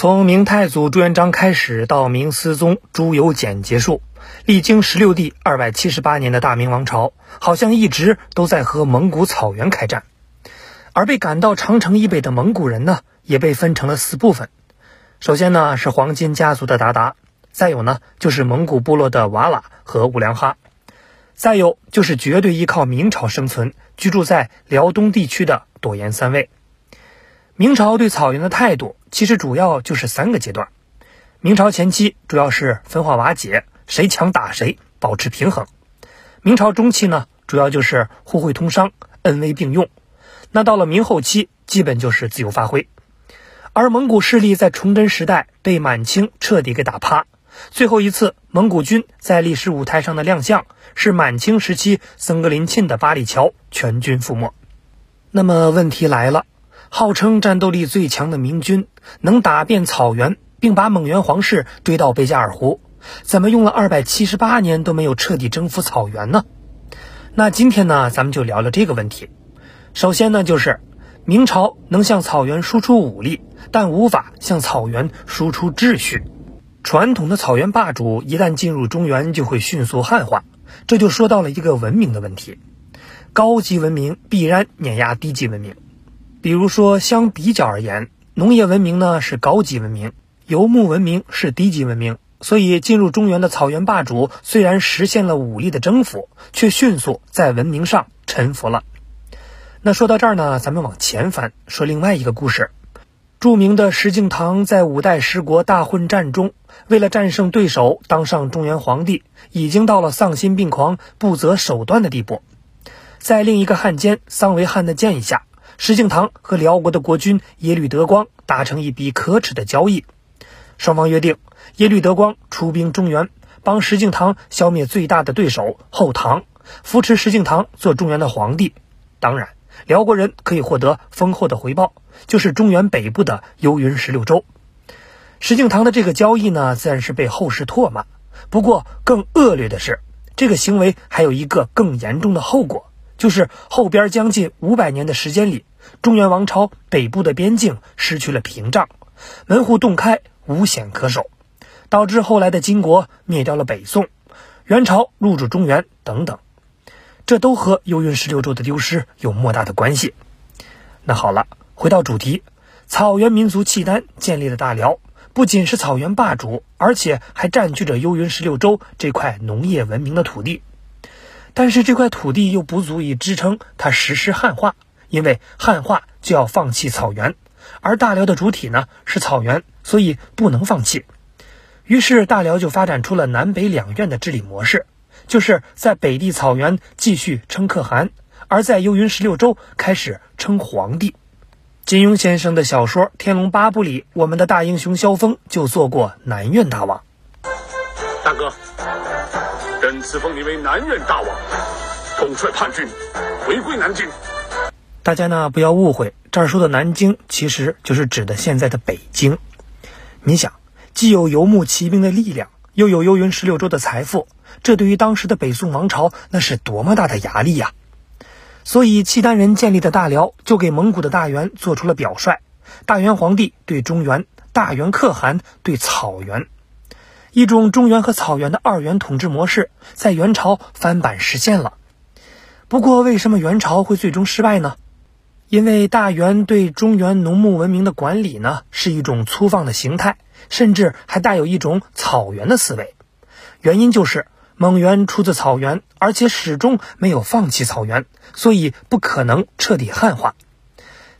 从明太祖朱元璋开始，到明思宗朱由检结束，历经十六帝二百七十八年的大明王朝，好像一直都在和蒙古草原开战。而被赶到长城以北的蒙古人呢，也被分成了四部分。首先呢是黄金家族的鞑靼，再有呢就是蒙古部落的瓦剌和兀良哈，再有就是绝对依靠明朝生存、居住在辽东地区的朵颜三卫。明朝对草原的态度，其实主要就是三个阶段。明朝前期主要是分化瓦解，谁强打谁，保持平衡。明朝中期呢，主要就是互惠通商，恩威并用。那到了明后期，基本就是自由发挥。而蒙古势力在崇祯时代被满清彻底给打趴，最后一次蒙古军在历史舞台上的亮相，是满清时期僧格林沁的八里桥全军覆没。那么问题来了。号称战斗力最强的明军能打遍草原，并把蒙元皇室追到贝加尔湖，怎么用了二百七十八年都没有彻底征服草原呢？那今天呢，咱们就聊聊这个问题。首先呢，就是明朝能向草原输出武力，但无法向草原输出秩序。传统的草原霸主一旦进入中原，就会迅速汉化，这就说到了一个文明的问题：高级文明必然碾压低级文明。比如说，相比较而言，农业文明呢是高级文明，游牧文明是低级文明。所以，进入中原的草原霸主虽然实现了武力的征服，却迅速在文明上臣服了。那说到这儿呢，咱们往前翻，说另外一个故事。著名的石敬瑭在五代十国大混战中，为了战胜对手，当上中原皇帝，已经到了丧心病狂、不择手段的地步。在另一个汉奸桑维汉的建议下，石敬瑭和辽国的国君耶律德光达成一笔可耻的交易，双方约定耶律德光出兵中原，帮石敬瑭消灭最大的对手后唐，扶持石敬瑭做中原的皇帝。当然，辽国人可以获得丰厚的回报，就是中原北部的幽云十六州。石敬瑭的这个交易呢，自然是被后世唾骂。不过，更恶劣的是，这个行为还有一个更严重的后果。就是后边将近五百年的时间里，中原王朝北部的边境失去了屏障，门户洞开，无险可守，导致后来的金国灭掉了北宋，元朝入主中原等等，这都和幽云十六州的丢失有莫大的关系。那好了，回到主题，草原民族契丹建立了大辽，不仅是草原霸主，而且还占据着幽云十六州这块农业文明的土地。但是这块土地又不足以支撑它实施汉化，因为汉化就要放弃草原，而大辽的主体呢是草原，所以不能放弃。于是大辽就发展出了南北两院的治理模式，就是在北地草原继续称可汗，而在幽云十六州开始称皇帝。金庸先生的小说《天龙八部》里，我们的大英雄萧峰就做过南院大王。大哥。朕赐封你为南院大王，统帅叛军，回归南京。大家呢不要误会，这儿说的南京其实就是指的现在的北京。你想，既有游牧骑兵的力量，又有幽云十六州的财富，这对于当时的北宋王朝那是多么大的压力呀！所以，契丹人建立的大辽就给蒙古的大元做出了表率：大元皇帝对中原，大元可汗对草原。一种中原和草原的二元统治模式在元朝翻版实现了。不过，为什么元朝会最终失败呢？因为大元对中原农牧文明的管理呢，是一种粗放的形态，甚至还带有一种草原的思维。原因就是蒙元出自草原，而且始终没有放弃草原，所以不可能彻底汉化。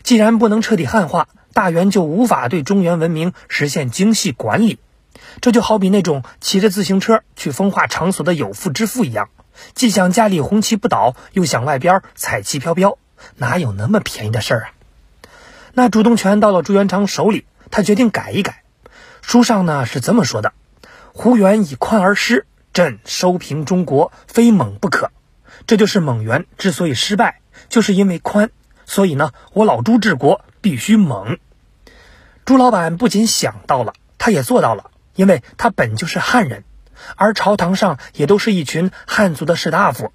既然不能彻底汉化，大元就无法对中原文明实现精细管理。这就好比那种骑着自行车去风化场所的有妇之夫一样，既想家里红旗不倒，又想外边彩旗飘飘，哪有那么便宜的事儿啊？那主动权到了朱元璋手里，他决定改一改。书上呢是这么说的：“胡元以宽而失，朕收平中国，非猛不可。”这就是蒙元之所以失败，就是因为宽。所以呢，我老朱治国必须猛。朱老板不仅想到了，他也做到了。因为他本就是汉人，而朝堂上也都是一群汉族的士大夫，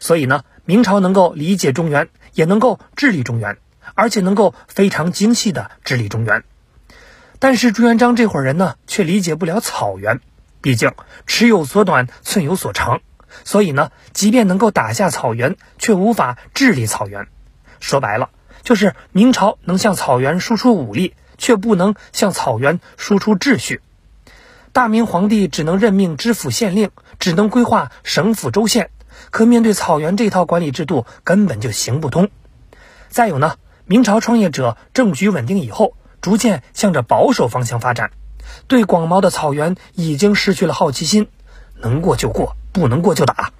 所以呢，明朝能够理解中原，也能够治理中原，而且能够非常精细的治理中原。但是朱元璋这伙人呢，却理解不了草原。毕竟尺有所短，寸有所长，所以呢，即便能够打下草原，却无法治理草原。说白了，就是明朝能向草原输出武力，却不能向草原输出秩序。大明皇帝只能任命知府县令，只能规划省府州县，可面对草原这套管理制度，根本就行不通。再有呢，明朝创业者政局稳定以后。逐渐向着保守方向发展，对广袤的草原已经失去了好奇心，能过就过，不能过就打。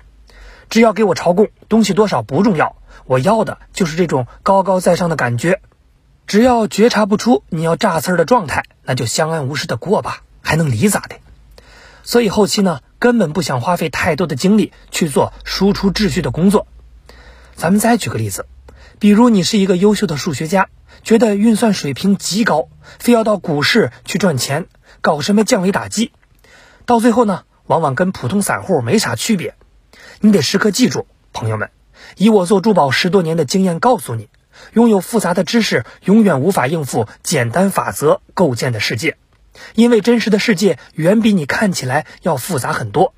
只要给我朝贡，东西多少不重要，我要的就是这种高高在上的感觉。只要觉察不出你要炸刺儿的状态，那就相安无事的过吧，还能离咋的？所以后期呢，根本不想花费太多的精力去做输出秩序的工作。咱们再举个例子，比如你是一个优秀的数学家。觉得运算水平极高，非要到股市去赚钱，搞什么降维打击，到最后呢，往往跟普通散户没啥区别。你得时刻记住，朋友们，以我做珠宝十多年的经验告诉你，拥有复杂的知识，永远无法应付简单法则构建的世界，因为真实的世界远比你看起来要复杂很多。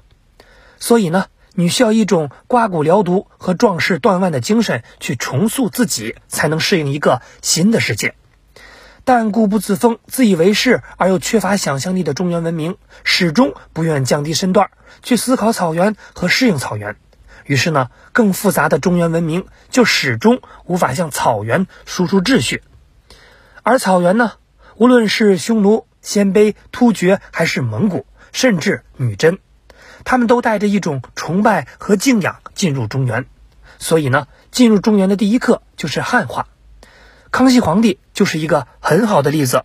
所以呢。你需要一种刮骨疗毒和壮士断腕的精神去重塑自己，才能适应一个新的世界。但固步自封、自以为是而又缺乏想象力的中原文明，始终不愿降低身段去思考草原和适应草原。于是呢，更复杂的中原文明就始终无法向草原输出秩序。而草原呢，无论是匈奴、鲜卑、突厥，还是蒙古，甚至女真。他们都带着一种崇拜和敬仰进入中原，所以呢，进入中原的第一课就是汉化。康熙皇帝就是一个很好的例子。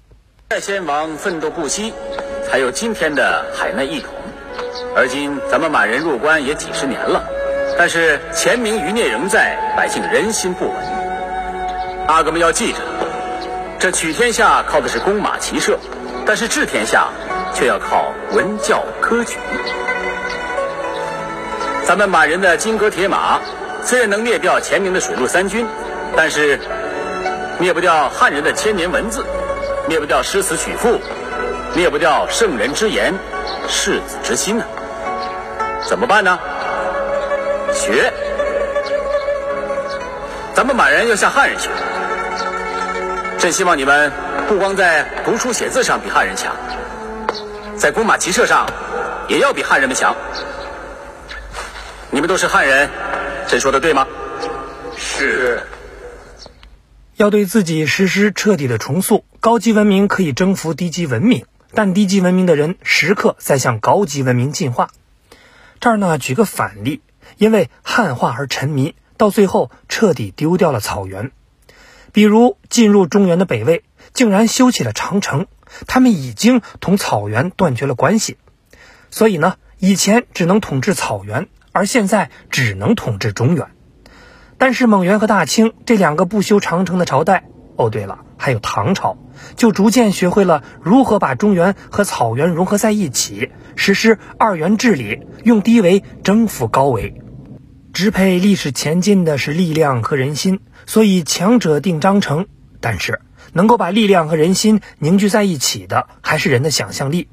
代先王奋斗不息，才有今天的海内一统。而今咱们满人入关也几十年了，但是前明余孽仍在，百姓人心不稳。阿哥们要记着，这取天下靠的是弓马骑射，但是治天下却要靠文教科举。咱们满人的金戈铁马，虽然能灭掉前明的水陆三军，但是灭不掉汉人的千年文字，灭不掉诗词曲赋，灭不掉圣人之言、士子之心呢？怎么办呢？学，咱们满人要向汉人学。朕希望你们不光在读书写字上比汉人强，在弓马骑射上也要比汉人们强。你们都是汉人，朕说的对吗？是。要对自己实施彻底的重塑。高级文明可以征服低级文明，但低级文明的人时刻在向高级文明进化。这儿呢，举个反例，因为汉化而沉迷，到最后彻底丢掉了草原。比如进入中原的北魏，竟然修起了长城，他们已经同草原断绝了关系。所以呢，以前只能统治草原。而现在只能统治中原，但是蒙元和大清这两个不修长城的朝代，哦对了，还有唐朝，就逐渐学会了如何把中原和草原融合在一起，实施二元治理，用低维征服高维。支配历史前进的是力量和人心，所以强者定章程。但是能够把力量和人心凝聚在一起的，还是人的想象力。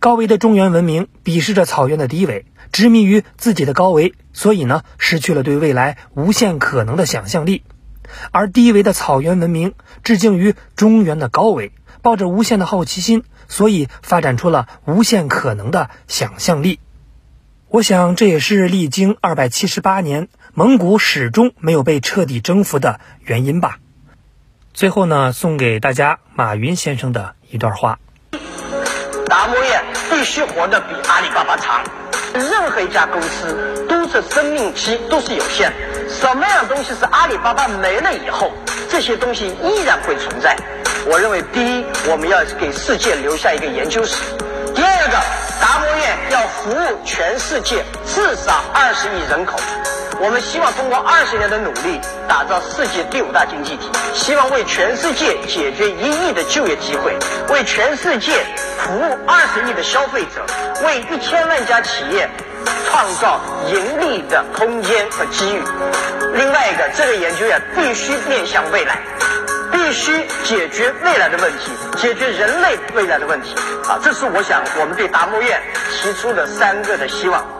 高维的中原文明鄙视着草原的低维。执迷于自己的高维，所以呢，失去了对未来无限可能的想象力；而低维的草原文明致敬于中原的高维，抱着无限的好奇心，所以发展出了无限可能的想象力。我想，这也是历经二百七十八年，蒙古始终没有被彻底征服的原因吧。最后呢，送给大家马云先生的一段话：达摩院必须活得比阿里巴巴长。任何一家公司都是生命期都是有限，什么样的东西是阿里巴巴没了以后，这些东西依然会存在。我认为，第一，我们要给世界留下一个研究室；第二个，达摩院要服务全世界至少二十亿人口。我们希望通过二十年的努力，打造世界第五大经济体，希望为全世界解决一亿的就业机会，为全世界服务二十亿的消费者，为一千万家企业创造盈利的空间和机遇。另外一个，这个研究院必须面向未来，必必须解决未来的问题，解决人类未来的问题。啊，这是我想我们对达摩院提出的三个的希望。